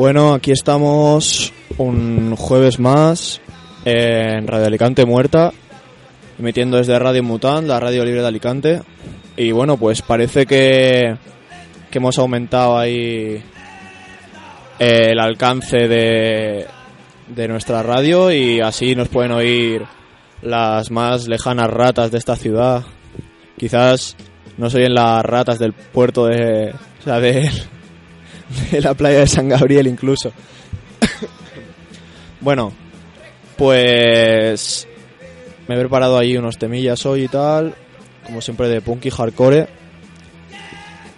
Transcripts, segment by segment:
Bueno, aquí estamos un jueves más en Radio Alicante Muerta, emitiendo desde Radio Mutant, la radio libre de Alicante. Y bueno, pues parece que, que hemos aumentado ahí el alcance de, de nuestra radio y así nos pueden oír las más lejanas ratas de esta ciudad. Quizás no soy en las ratas del puerto de, o de, de la playa de San Gabriel incluso. bueno, pues me he preparado ahí unos temillas hoy y tal, como siempre de punk y hardcore.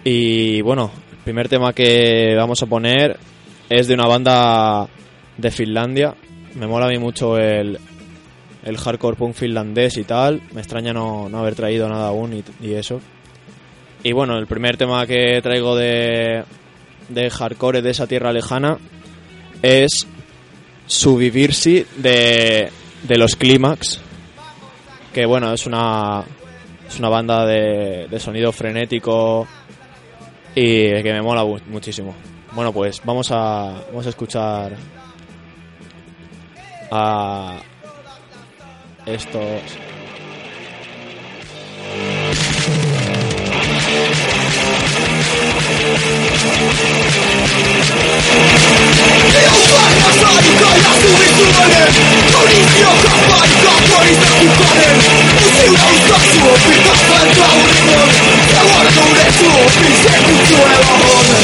Y bueno, el primer tema que vamos a poner es de una banda de Finlandia. Me mola a mí mucho el, el hardcore punk finlandés y tal. Me extraña no, no haber traído nada aún y, y eso. Y bueno, el primer tema que traigo de, de hardcore de esa tierra lejana es Subvivirsi de, de los Clímax. Que bueno, es una, es una banda de, de sonido frenético y que me mola mu- muchísimo. Bueno, pues vamos a, vamos a escuchar a estos. Nie uwagna zanika jasno wysuwanym Policja kapłańka boi za upanem Usiłna uskazu opyta pęta uryną Załadną lesu opisie kuczułem ohonem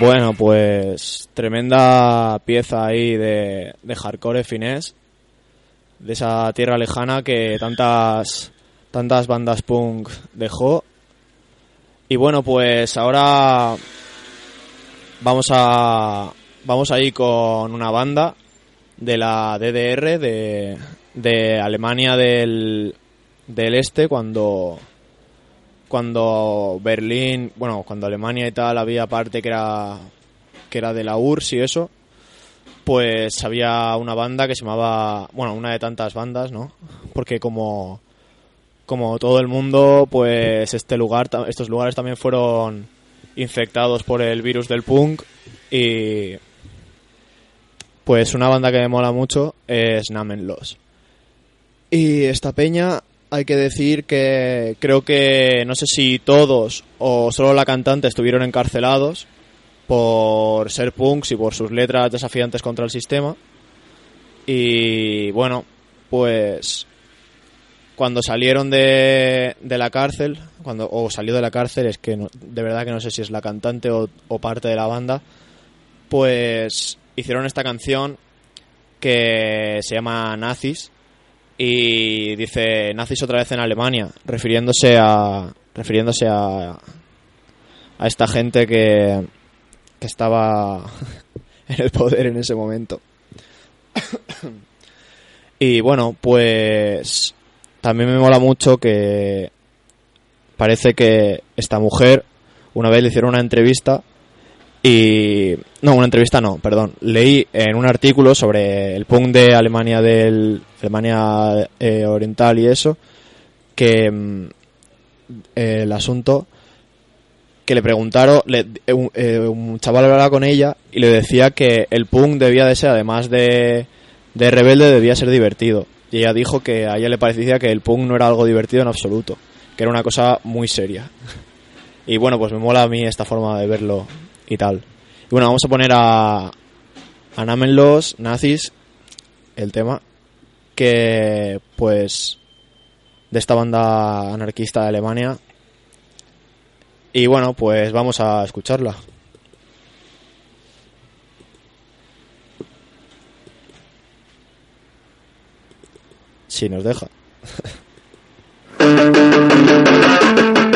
Bueno, pues tremenda pieza ahí de, de hardcore finés, de esa tierra lejana que tantas, tantas bandas punk dejó. Y bueno, pues ahora vamos a, vamos a ir con una banda de la DDR, de, de Alemania del, del Este, cuando, cuando Berlín, bueno, cuando Alemania y tal había parte que era que era de la URSS y eso, pues había una banda que se llamaba, bueno, una de tantas bandas, ¿no? Porque como como todo el mundo, pues este lugar, estos lugares también fueron infectados por el virus del punk y pues una banda que me mola mucho es Namenlos. Y esta peña hay que decir que creo que no sé si todos o solo la cantante estuvieron encarcelados por ser punks y por sus letras desafiantes contra el sistema. Y bueno, pues cuando salieron de, de la cárcel, cuando o salió de la cárcel, es que no- de verdad que no sé si es la cantante o, o parte de la banda, pues hicieron esta canción que se llama Nazis y dice Nazis otra vez en Alemania, refiriéndose a refiriéndose a a esta gente que que estaba en el poder en ese momento. y bueno, pues también me mola mucho que parece que esta mujer una vez le hicieron una entrevista y no, una entrevista no, perdón, leí en un artículo sobre el punk de Alemania del Alemania eh, Oriental y eso que mm, el asunto que le preguntaron, le- eh, un, eh, un chaval hablaba con ella y le decía que el punk debía de ser, además de, de rebelde, debía ser divertido. Y ella dijo que a ella le parecía que el punk no era algo divertido en absoluto, que era una cosa muy seria. Y bueno, pues me mola a mí esta forma de verlo y tal. Y bueno, vamos a poner a, a Nazis, el tema, que pues de esta banda anarquista de Alemania. Y bueno, pues vamos a escucharla. Si nos deja.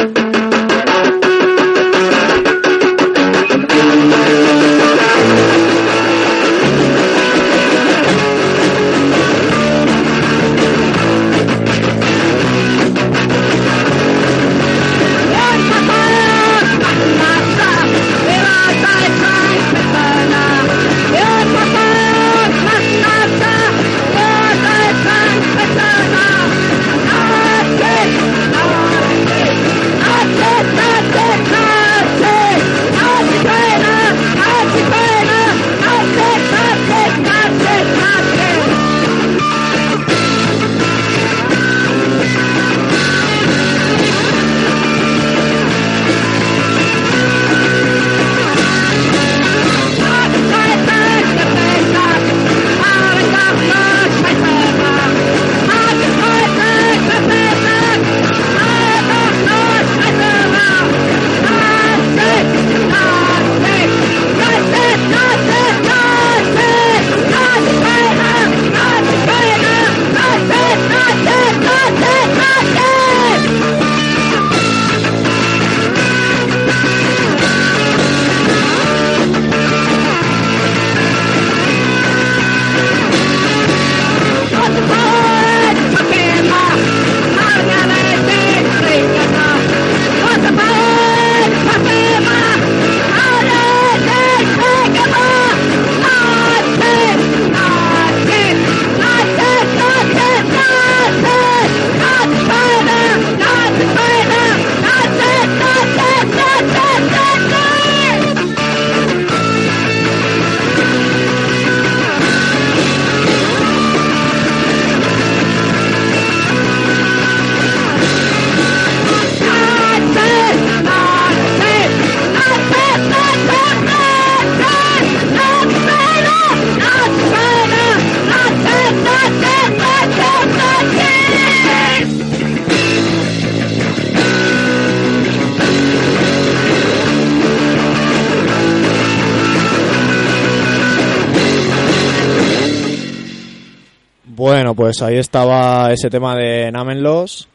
Pues ahí estaba ese tema de Namenlos,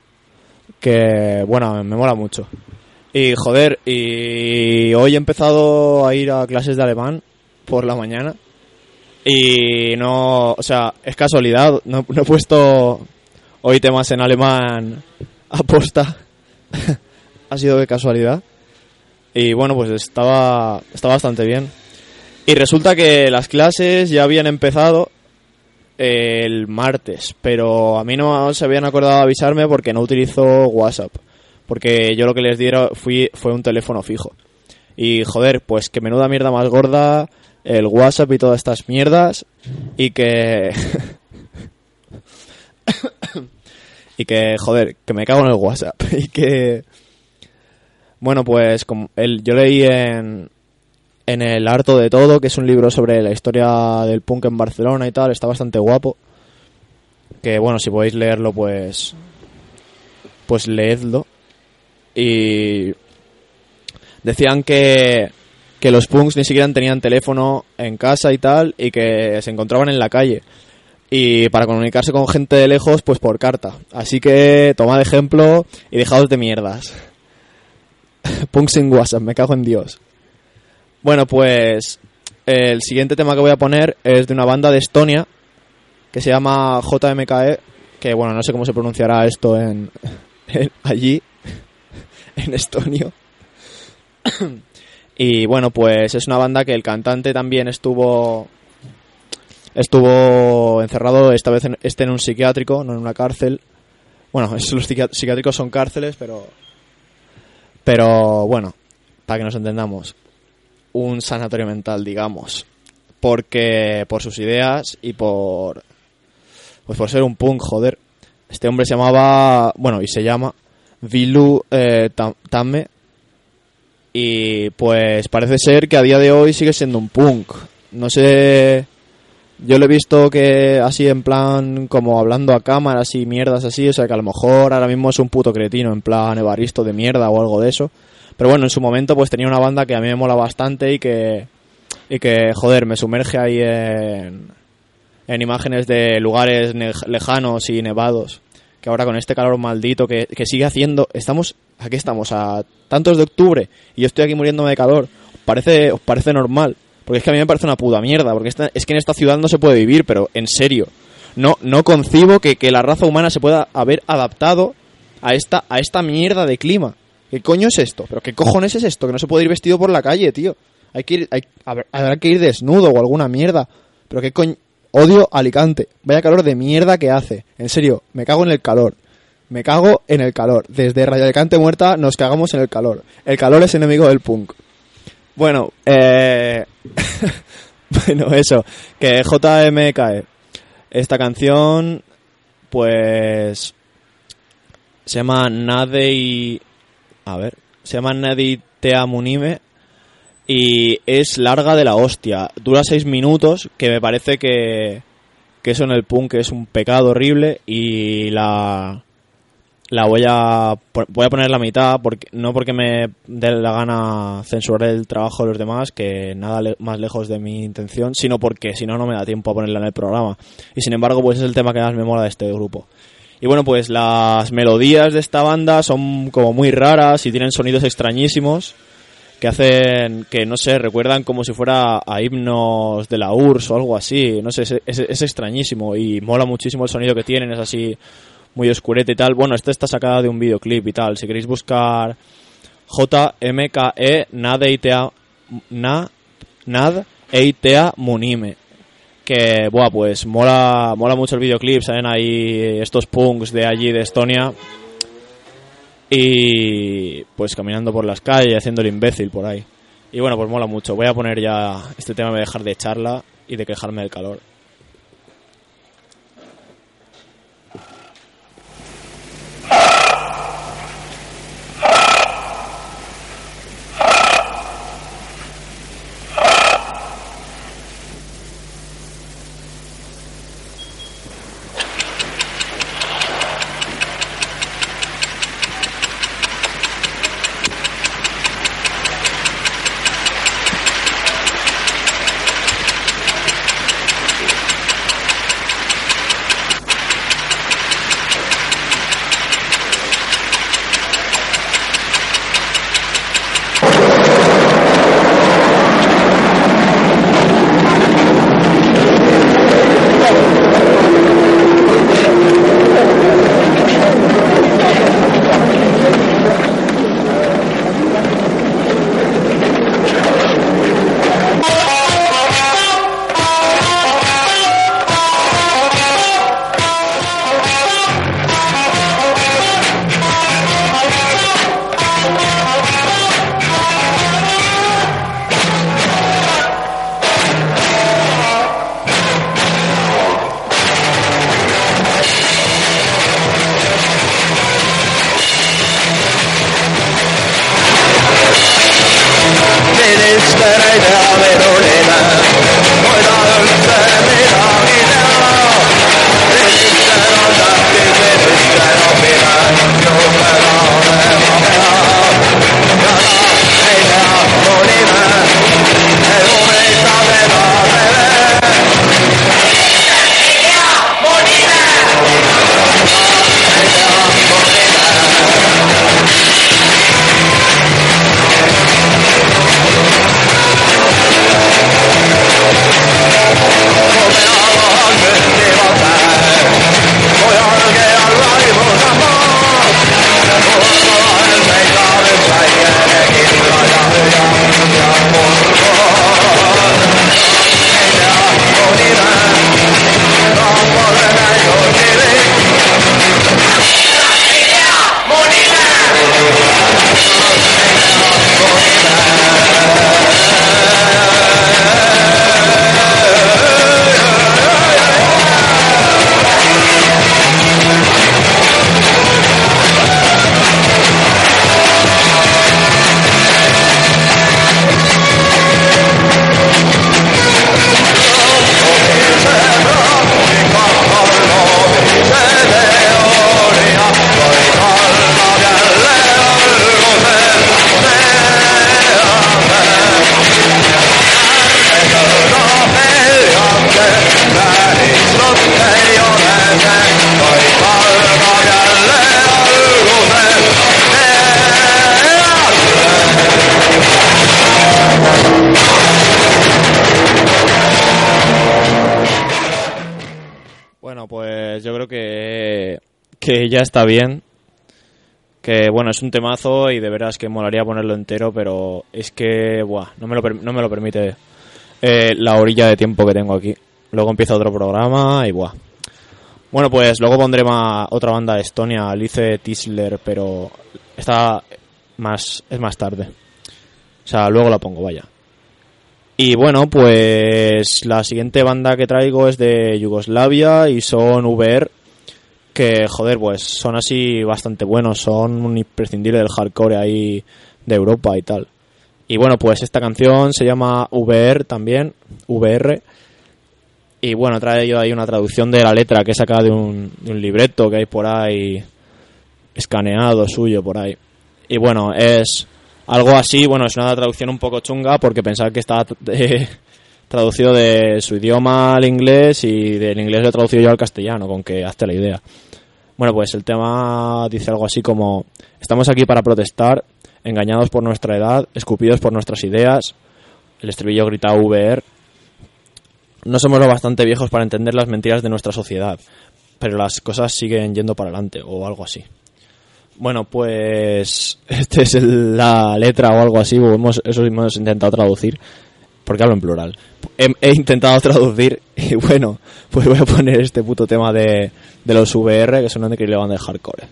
que bueno, me mola mucho. Y joder, y hoy he empezado a ir a clases de alemán por la mañana. Y no, o sea, es casualidad, no, no he puesto hoy temas en alemán aposta. ha sido de casualidad. Y bueno, pues estaba, estaba bastante bien. Y resulta que las clases ya habían empezado el martes, pero a mí no se habían acordado avisarme porque no utilizo WhatsApp. Porque yo lo que les dieron fui, fue un teléfono fijo. Y joder, pues que menuda mierda más gorda el WhatsApp y todas estas mierdas. Y que... y que, joder, que me cago en el WhatsApp. Y que... Bueno, pues como el, yo leí en, en El Harto de Todo, que es un libro sobre la historia del punk en Barcelona y tal, está bastante guapo. Que bueno, si podéis leerlo, pues. Pues leedlo. Y. Decían que. Que los punks ni siquiera tenían teléfono en casa y tal, y que se encontraban en la calle. Y para comunicarse con gente de lejos, pues por carta. Así que tomad ejemplo y dejaos de mierdas. punks sin WhatsApp, me cago en Dios. Bueno, pues el siguiente tema que voy a poner es de una banda de Estonia que se llama JMKE, que bueno, no sé cómo se pronunciará esto en, allí, en estonio. y bueno, pues es una banda que el cantante también estuvo estuvo encerrado esta vez en, este en un psiquiátrico, no en una cárcel. Bueno, los psiquiátricos son cárceles, pero pero bueno, para que nos entendamos un sanatorio mental, digamos. Porque por sus ideas y por pues por ser un punk, joder. Este hombre se llamaba, bueno, y se llama Vilu eh, Tamme y pues parece ser que a día de hoy sigue siendo un punk. No sé yo lo he visto que así en plan, como hablando a cámaras y mierdas así, o sea que a lo mejor ahora mismo es un puto cretino, en plan Evaristo de mierda o algo de eso. Pero bueno, en su momento pues tenía una banda que a mí me mola bastante y que, y que joder, me sumerge ahí en, en imágenes de lugares lejanos y nevados. Que ahora con este calor maldito que, que sigue haciendo, estamos, aquí estamos a tantos de octubre y yo estoy aquí muriéndome de calor. ¿Os parece, os parece normal? Porque es que a mí me parece una puta mierda, porque es que en esta ciudad no se puede vivir, pero en serio. No, no concibo que, la raza humana se pueda haber adaptado a esta, a esta mierda de clima. ¿Qué coño es esto? ¿Pero qué cojones es esto? Que no se puede ir vestido por la calle, tío. Hay que ir, habrá que ir desnudo o alguna mierda. Pero qué coño... Odio Alicante. Vaya calor de mierda que hace. En serio, me cago en el calor. Me cago en el calor. Desde Radio Alicante muerta nos cagamos en el calor. El calor es enemigo del punk. Bueno, eh... bueno, eso, que JMKE. Esta canción, pues, se llama Nadei, a ver, se llama Nadei Te Amunime y es larga de la hostia. Dura seis minutos, que me parece que, que eso en el punk es un pecado horrible y la la voy a voy a poner la mitad porque no porque me dé la gana censurar el trabajo de los demás que nada más lejos de mi intención sino porque si no no me da tiempo a ponerla en el programa. Y sin embargo pues es el tema que más me mola de este grupo y bueno pues las melodías de esta banda son como muy raras y tienen sonidos extrañísimos que hacen que no sé recuerdan como si fuera a himnos de la URSS o algo así no sé es, es extrañísimo y mola muchísimo el sonido que tienen es así muy oscurete y tal. Bueno, esta está sacada de un videoclip y tal. Si queréis buscar JMKE Nadeitea Na Nad Eitea Munime. Que, buah, pues mola, mola mucho el videoclip. Salen ahí estos punks de allí, de Estonia. Y pues caminando por las calles, haciendo el imbécil por ahí. Y bueno, pues mola mucho. Voy a poner ya este tema, voy a dejar de charla y de quejarme del calor. Que ya está bien. Que bueno, es un temazo y de veras que molaría ponerlo entero, pero es que, buah, no me lo, no me lo permite eh, la orilla de tiempo que tengo aquí. Luego empieza otro programa y buah. Bueno, pues luego pondré otra banda de Estonia, Alice Tisler, pero está más, es más tarde. O sea, luego la pongo, vaya. Y bueno, pues la siguiente banda que traigo es de Yugoslavia y son VR, que joder, pues son así bastante buenos, son un imprescindible del hardcore ahí de Europa y tal. Y bueno, pues esta canción se llama VR también, VR. Y bueno, trae yo ahí una traducción de la letra que he sacado de un, de libreto que hay por ahí, escaneado suyo por ahí. Y bueno, es algo así, bueno, es una traducción un poco chunga porque pensaba que estaba eh, traducido de su idioma al inglés y del inglés lo he traducido yo al castellano, con que hazte la idea. Bueno, pues el tema dice algo así como, estamos aquí para protestar, engañados por nuestra edad, escupidos por nuestras ideas, el estribillo grita VR, no somos lo bastante viejos para entender las mentiras de nuestra sociedad, pero las cosas siguen yendo para adelante o algo así. Bueno, pues esta es la letra o algo así, hemos, eso hemos intentado traducir, porque hablo en plural. He, intentado traducir y bueno, pues voy a poner este puto tema de, de los VR que son una increíble banda de hardcore.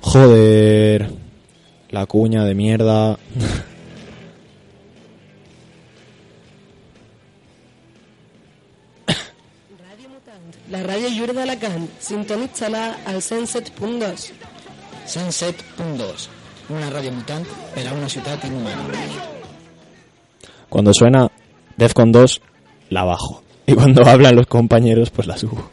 Joder, la cuña de mierda. La ràdio lliure d'Alacant. Sintonitzala al 107.2. 107.2. Una radio mutant per a una ciutat inhumana. Cuando suena Defcon 2, la bajo. Y cuando hablan los compañeros, pues la subo.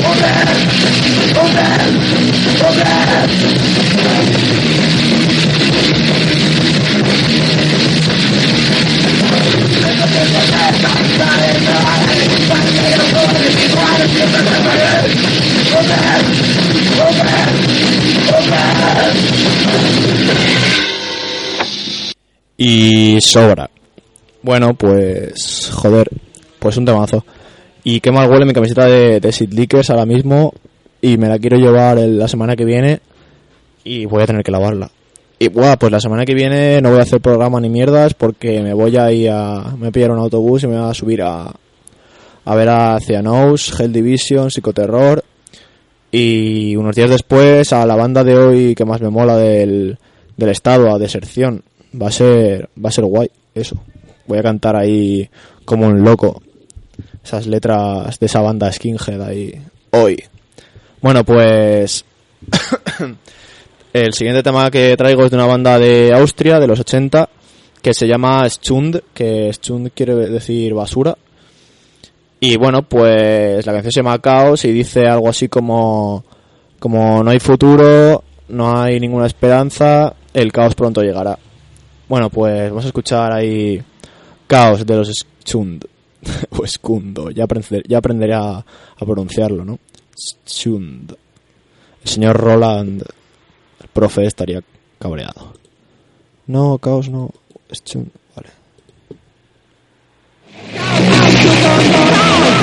Oh man! Oh man! Oh man! Y sobra. Bueno, pues joder, pues un temazo. Y qué mal huele mi camiseta de, de Sid Lickers ahora mismo. Y me la quiero llevar la semana que viene. Y voy a tener que lavarla. Y bueno, pues la semana que viene no voy a hacer programa ni mierdas porque me voy a ir a. Me voy a un autobús y me voy a subir a. A ver a Cianous, Hell Division, Psicoterror. Y unos días después a la banda de hoy que más me mola del, del estado, a Deserción. Va a ser. Va a ser guay, eso. Voy a cantar ahí como un loco esas letras de esa banda skinhead ahí hoy. Bueno, pues el siguiente tema que traigo es de una banda de Austria de los 80 que se llama Schund, que Schund quiere decir basura. Y bueno, pues la canción se llama Caos y dice algo así como como no hay futuro, no hay ninguna esperanza, el caos pronto llegará. Bueno, pues vamos a escuchar ahí Caos de los Schund. o Escundo, ya, ya aprenderé a, pronunciarlo, ¿no? Schund. El señor Roland, el profe, estaría cabreado. No, caos no. Schund, vale.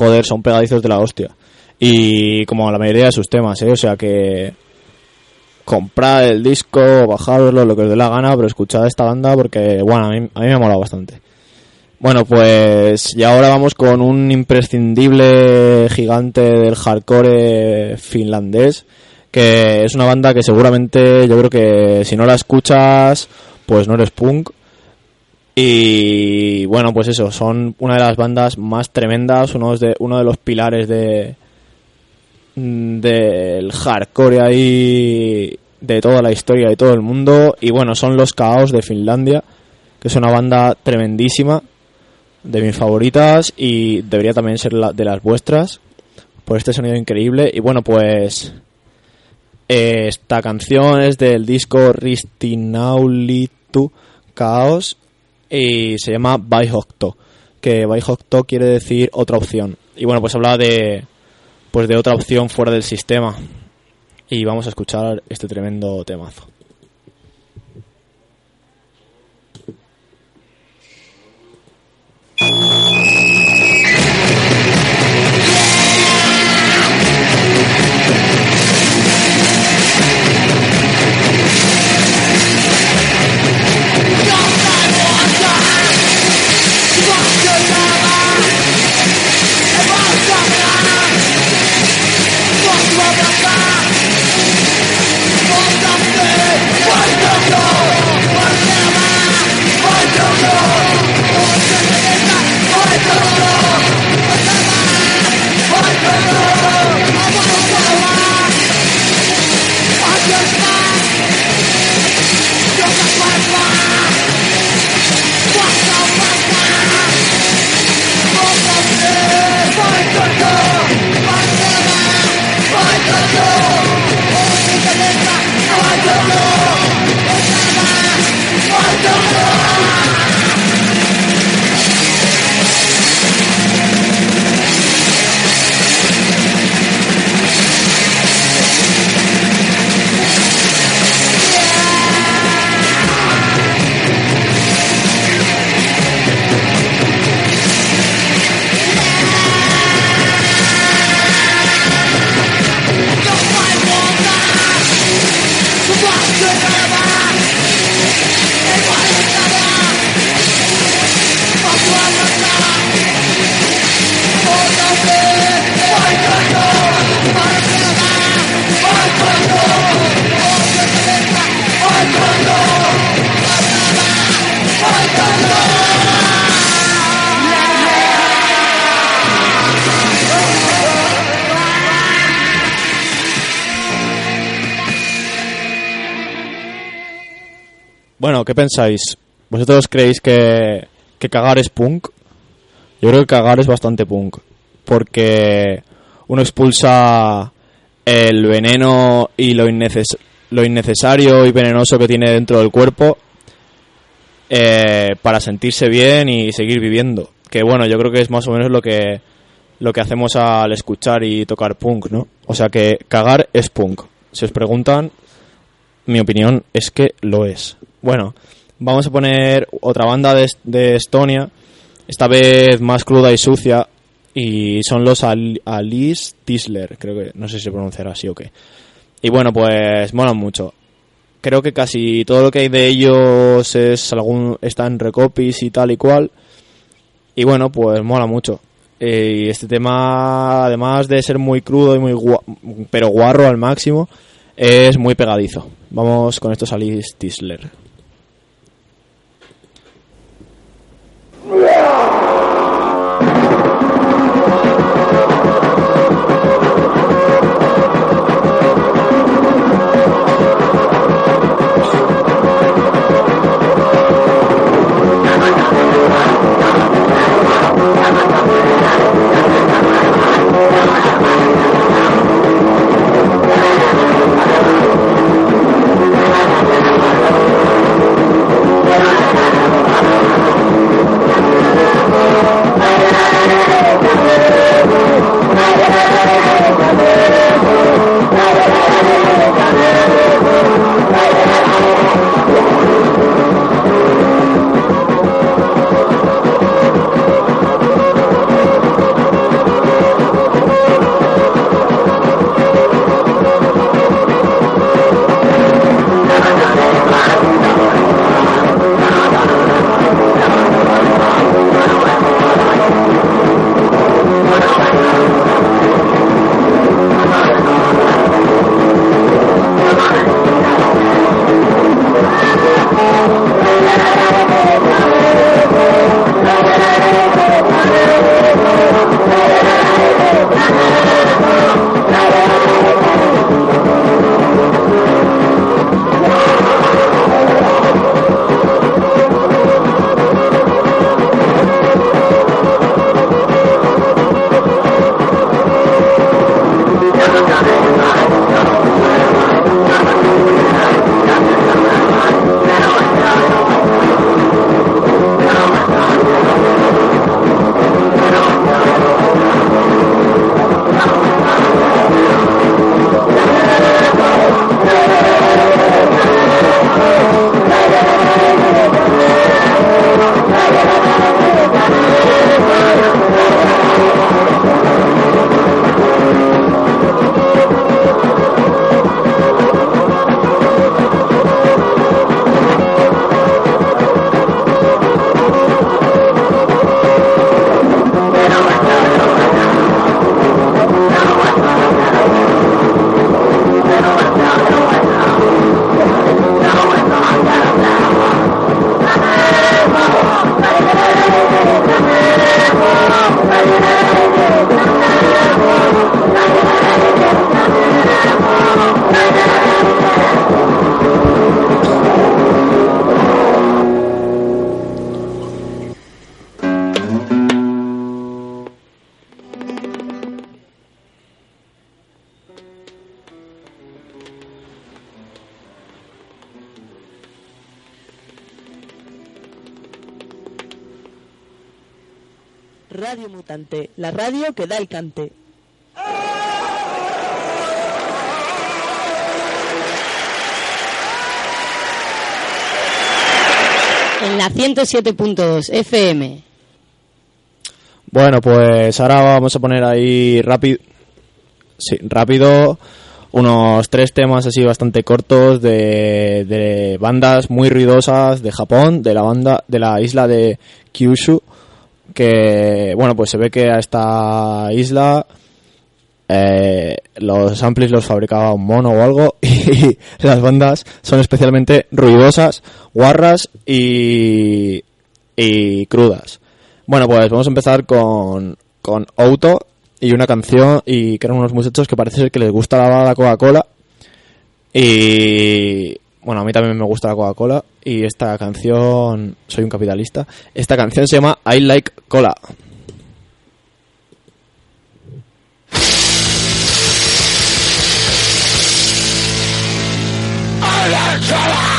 joder, son pegadizos de la hostia. Y como la mayoría de sus temas, ¿eh? O sea que comprar el disco, bajarlo, lo que os dé la gana, pero escuchad esta banda porque, bueno, a mí, a mí me ha molado bastante. Bueno, pues y ahora vamos con un imprescindible gigante del hardcore finlandés, que es una banda que seguramente yo creo que si no la escuchas, pues no eres punk. Y bueno, pues eso, son una de las bandas más tremendas, uno de, uno de los pilares de del hardcore ahí de toda la historia de todo el mundo. Y bueno, son los Caos de Finlandia, que es una banda tremendísima, de mis favoritas y debería también ser la, de las vuestras, por este sonido increíble. Y bueno, pues eh, esta canción es del disco Ristinaulitu Chaos y se llama Baihokto, que Baihokto quiere decir otra opción. Y bueno, pues habla de pues de otra opción fuera del sistema. Y vamos a escuchar este tremendo temazo. ¿Qué pensáis? ¿Vosotros creéis que, que cagar es punk? Yo creo que cagar es bastante punk. Porque uno expulsa el veneno y lo, lo innecesario y venenoso que tiene dentro del cuerpo eh, para sentirse bien y seguir viviendo. Que bueno, yo creo que es más o menos lo que, lo que hacemos al escuchar y tocar punk, ¿no? O sea que cagar es punk. Si os preguntan, mi opinión es que lo es. Bueno, vamos a poner otra banda de, de Estonia, esta vez más cruda y sucia, y son los Al Alice Tisler, creo que, no sé si se pronunciará así o qué. Y bueno, pues molan mucho. Creo que casi todo lo que hay de ellos es algún está en recopis y tal y cual. Y bueno, pues mola mucho. Eh, y este tema, además de ser muy crudo y muy gua pero guarro al máximo, es muy pegadizo. Vamos con estos Alice Tisler. Thank Radio Mutante, la radio que da el cante. En la 107.2 FM. Bueno, pues ahora vamos a poner ahí rápido, sí, rápido unos tres temas así bastante cortos de, de bandas muy ruidosas de Japón, de la banda de la isla de Kyushu, que bueno pues se ve que a esta isla eh, los amplis los fabricaba un mono o algo y las bandas son especialmente ruidosas, guarras y, y crudas. Bueno, pues vamos a empezar con, con Auto y una canción y que eran unos muchachos que parece que les gusta la Coca-Cola y bueno, a mí también me gusta la Coca-Cola y esta canción, soy un capitalista, esta canción se llama I Like Cola. I like cola.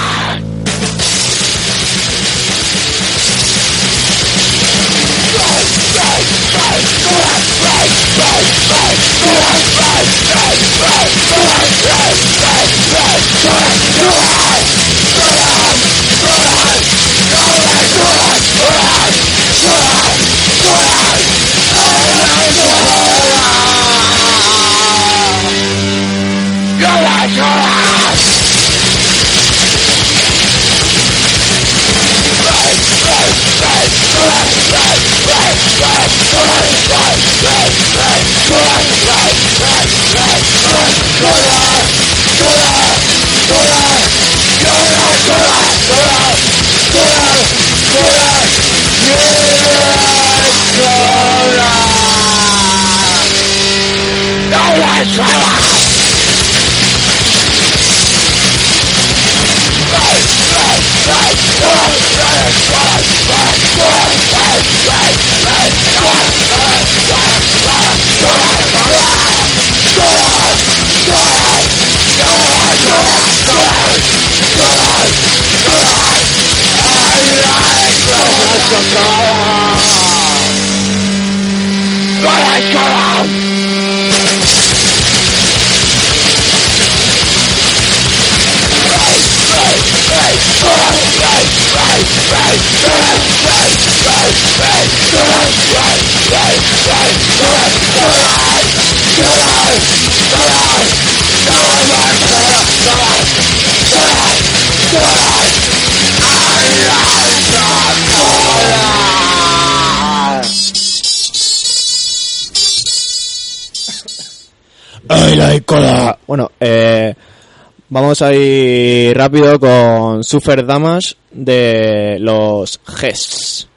Bueno, eh, vamos a ir rápido con Super Damas de los GES.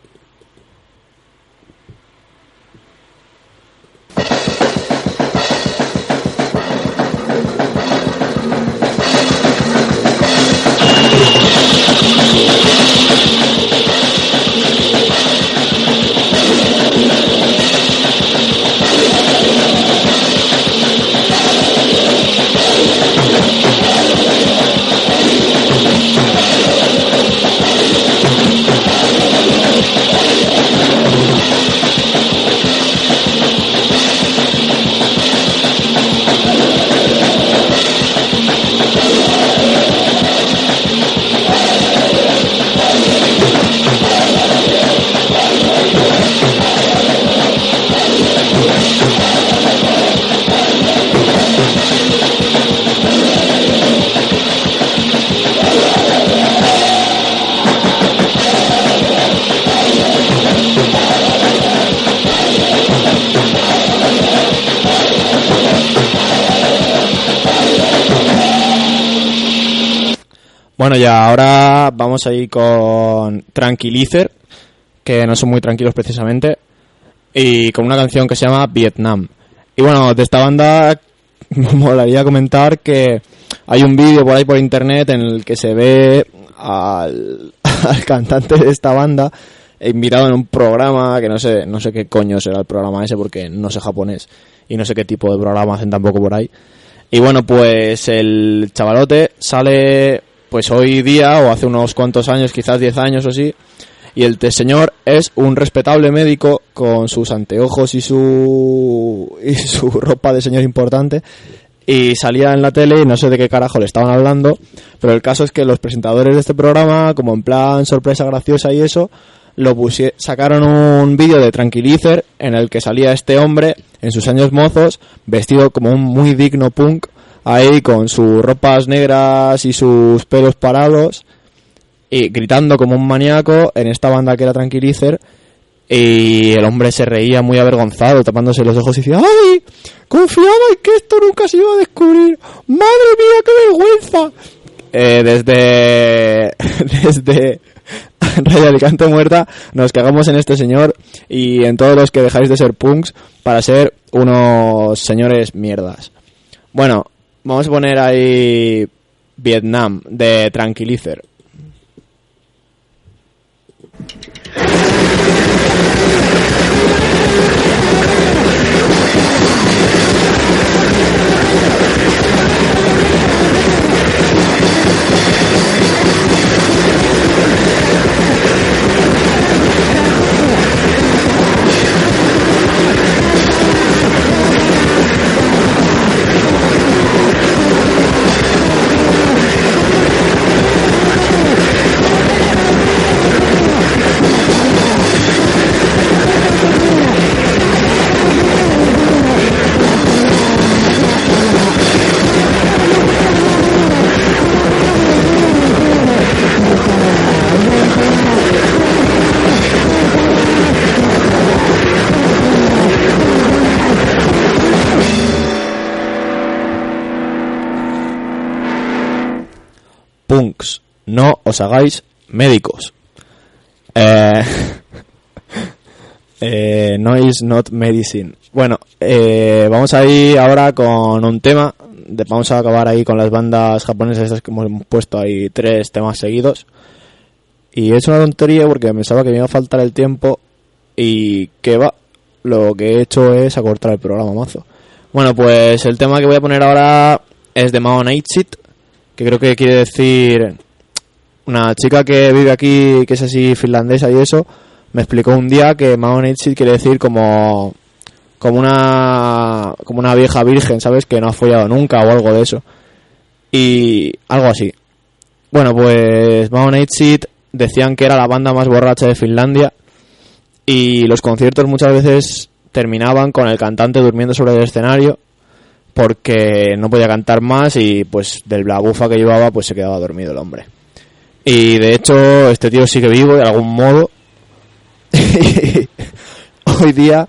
Bueno, ya ahora vamos a ir con Tranquilizer, que no son muy tranquilos precisamente, y con una canción que se llama Vietnam. Y bueno, de esta banda me molaría comentar que hay un vídeo por ahí por internet en el que se ve al, al cantante de esta banda invitado en un programa que no sé, no sé qué coño será el programa ese porque no sé japonés y no sé qué tipo de programa hacen tampoco por ahí. Y bueno, pues el chavalote sale pues hoy día o hace unos cuantos años, quizás 10 años o así, Y el señor es un respetable médico con sus anteojos y su, y su ropa de señor importante. Y salía en la tele y no sé de qué carajo le estaban hablando. Pero el caso es que los presentadores de este programa, como en plan sorpresa graciosa y eso, lo sacaron un vídeo de Tranquilizer en el que salía este hombre en sus años mozos, vestido como un muy digno punk, ahí con sus ropas negras y sus pelos parados, y gritando como un maníaco en esta banda que era Tranquilizer. Y el hombre se reía muy avergonzado, tapándose los ojos y decía, ¡ay! Confiaba en que esto nunca se iba a descubrir. ¡Madre mía, qué vergüenza! Eh, desde... desde... Radio Alicante Muerta, nos cagamos en este señor y en todos los que dejáis de ser punks para ser unos señores mierdas. Bueno, vamos a poner ahí Vietnam de Tranquilizer. Os hagáis médicos. Eh, eh, noise not medicine. Bueno, eh, vamos a ir ahora con un tema. Vamos a acabar ahí con las bandas japonesas que hemos puesto ahí tres temas seguidos. Y es una tontería porque pensaba que me iba a faltar el tiempo y que va. Lo que he hecho es acortar el programa mazo. Bueno, pues el tema que voy a poner ahora es de Mao Nightshit, que creo que quiere decir una chica que vive aquí, que es así finlandesa y eso, me explicó un día que Mao Nightshit quiere decir como como una como una vieja virgen, ¿sabes? Que no ha follado nunca o algo de eso. Y algo así. Bueno, pues Mao Nightshit decían que era la banda más borracha de Finlandia y los conciertos muchas veces terminaban con el cantante durmiendo sobre el escenario porque no podía cantar más y pues del la bufa que llevaba pues se quedaba dormido el hombre. Y de hecho este tío sigue vivo de algún modo. Hoy día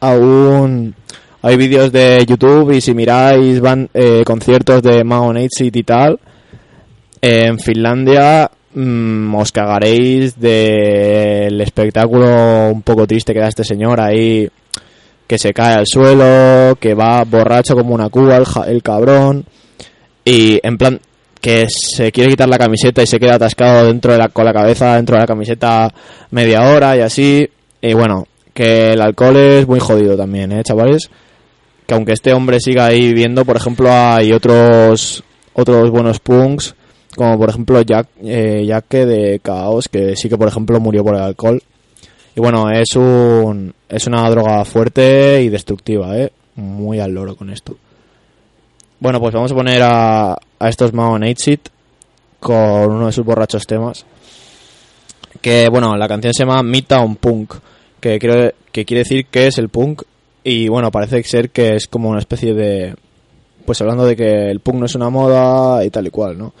aún hay vídeos de YouTube y si miráis van eh, conciertos de Mao Nightshit y tal en Finlandia mm, os cagaréis del espectáculo un poco triste que da este señor ahí que se cae al suelo, que va borracho como una cuba el, ja- el cabrón y en plan que se quiere quitar la camiseta y se queda atascado dentro de la con la cabeza dentro de la camiseta media hora y así. Y bueno que el alcohol es muy jodido también eh chavales que aunque este hombre siga ahí viviendo por ejemplo hay otros otros buenos punks como por ejemplo Jack eh, Jacke de Chaos que sí que por ejemplo murió por el alcohol. Y bueno es un es una droga fuerte y destructiva eh muy al loro con esto bueno pues vamos a poner a, a estos Mao Nightshit con uno de sus borrachos temas que bueno la canción se llama Midtown Punk que quiere, que quiere decir que es el punk y bueno parece ser que es como una especie de pues hablando de que el punk no es una moda y tal y cual no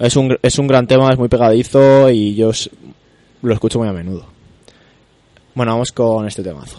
es un, es un gran tema, es muy pegadizo y yo lo escucho muy a menudo. Bueno, vamos con este temazo.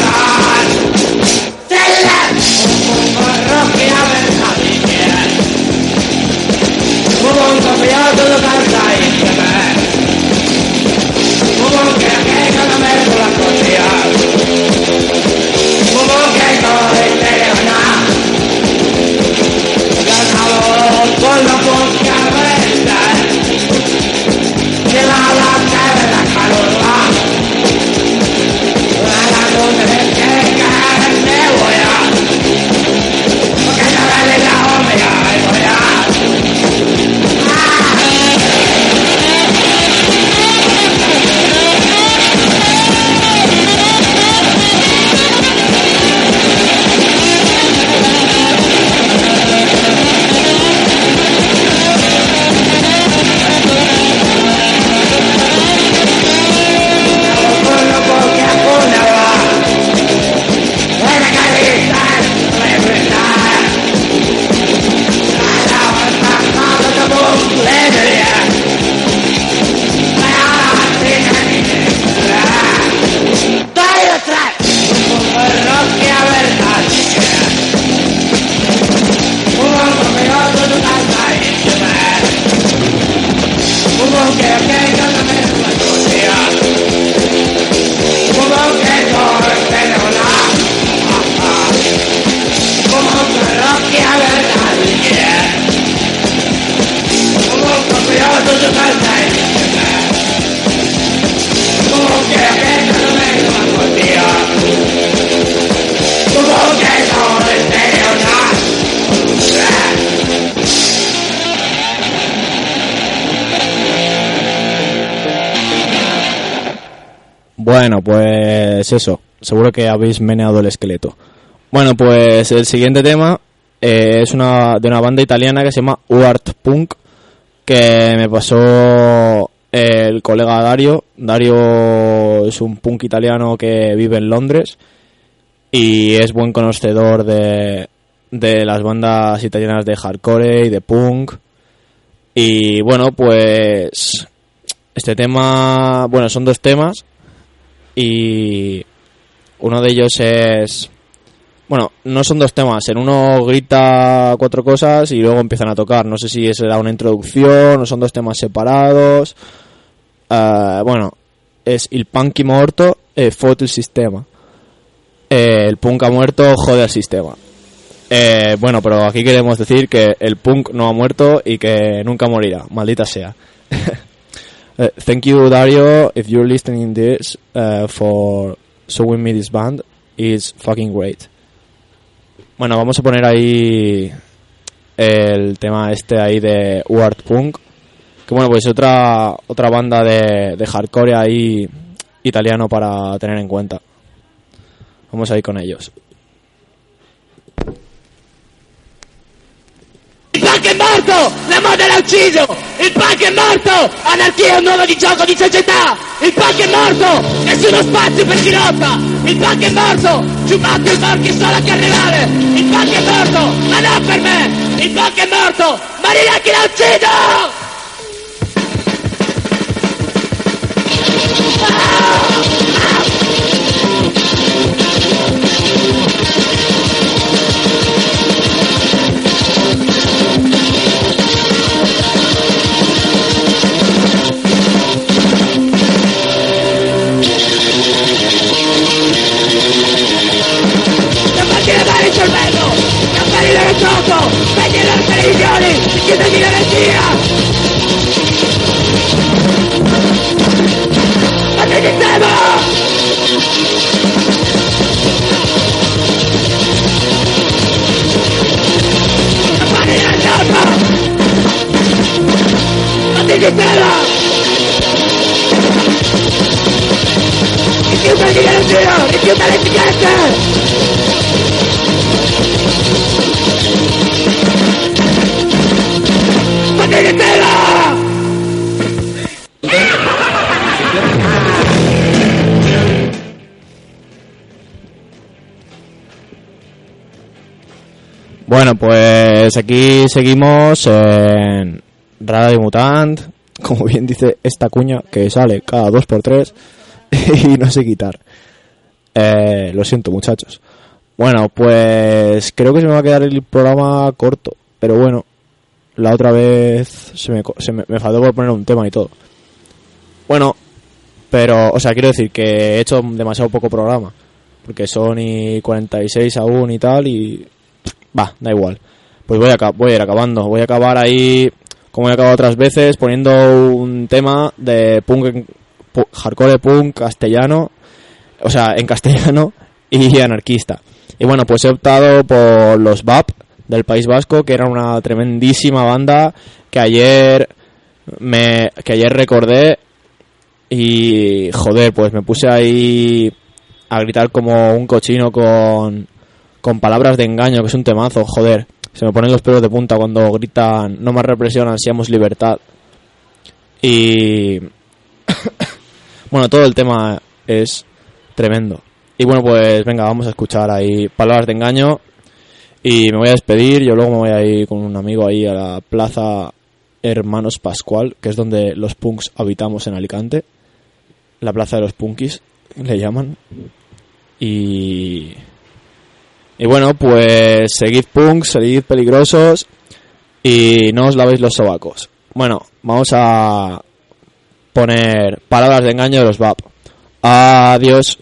eso. Seguro que habéis meneado el esqueleto. Bueno, pues el siguiente tema eh, es una de una banda italiana que se llama Art Punk, que me pasó el colega Dario. Dario es un punk italiano que vive en Londres y es buen conocedor de, de las bandas italianas de hardcore y de punk. Y bueno, pues este tema, bueno, son dos temas y uno de ellos es bueno, no son dos temas, en uno grita cuatro cosas y luego empiezan a tocar. No sé si será una introducción o son dos temas separados. Eh, bueno, es el punk morto e foto el sistema. Eh, el punk ha muerto, jode al sistema. Bueno, pero aquí queremos decir que el punk no ha muerto y que nunca morirá, maldita sea. Uh, thank you, Dario, if you're listening this, uh, for showing me this band. It's fucking great. Bueno, vamos a poner ahí el tema este ahí de Ward Punk. Que bueno, pues otra otra banda de, de hardcore ahí italiano para tener en cuenta. Vamos a ir con ellos. Punk è morto! La moda l'ha ucciso! Il punk è morto! Anarchia è un nuovo di gioco di società! Il punk è morto! Nessuno spazio per chi lotta! Il punk è morto! Giubato il morto solo a carnevale! Il punk è morto! Ma non per me! Il punk è morto! Morirà chi l'ha ucciso! Non pues aquí seguimos en Radio Mutant, como bien dice esta cuña que sale cada dos por tres y no sé quitar. Eh, lo siento, muchachos. Bueno, pues creo que se me va a quedar el programa corto, pero bueno, la otra vez se me, se me, me faltó por poner un tema y todo. Bueno, pero, o sea, quiero decir que he hecho demasiado poco programa, porque son y 46 aún y tal, y Va, da igual. Pues voy a, voy a ir acabando. Voy a acabar ahí, como he acabado otras veces, poniendo un tema de punk, hardcore punk castellano, o sea, en castellano y anarquista. Y bueno, pues he optado por los BAP del País Vasco, que era una tremendísima banda que ayer me, que ayer recordé y joder, pues me puse ahí a gritar como un cochino con con palabras de engaño, que es un temazo, joder. Se me ponen los pelos de punta cuando gritan no más represión, ansiamos libertad. Y bueno, todo el tema es tremendo. Y bueno, pues venga, vamos a escuchar ahí palabras de engaño y me voy a despedir, yo luego me voy a ir con un amigo ahí a la plaza Hermanos Pascual, que es donde los punks habitamos en Alicante. La plaza de los punkis, le llaman. Y y bueno, pues seguid punks, seguid peligrosos y no os lavéis los sobacos. Bueno, vamos a poner palabras de engaño de los VAP. Adiós.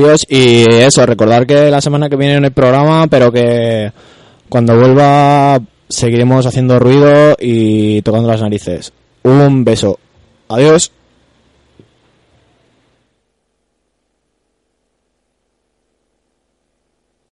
Adiós y eso, recordar que la semana que viene en el programa, pero que cuando vuelva seguiremos haciendo ruido y tocando las narices. Un beso. Adiós.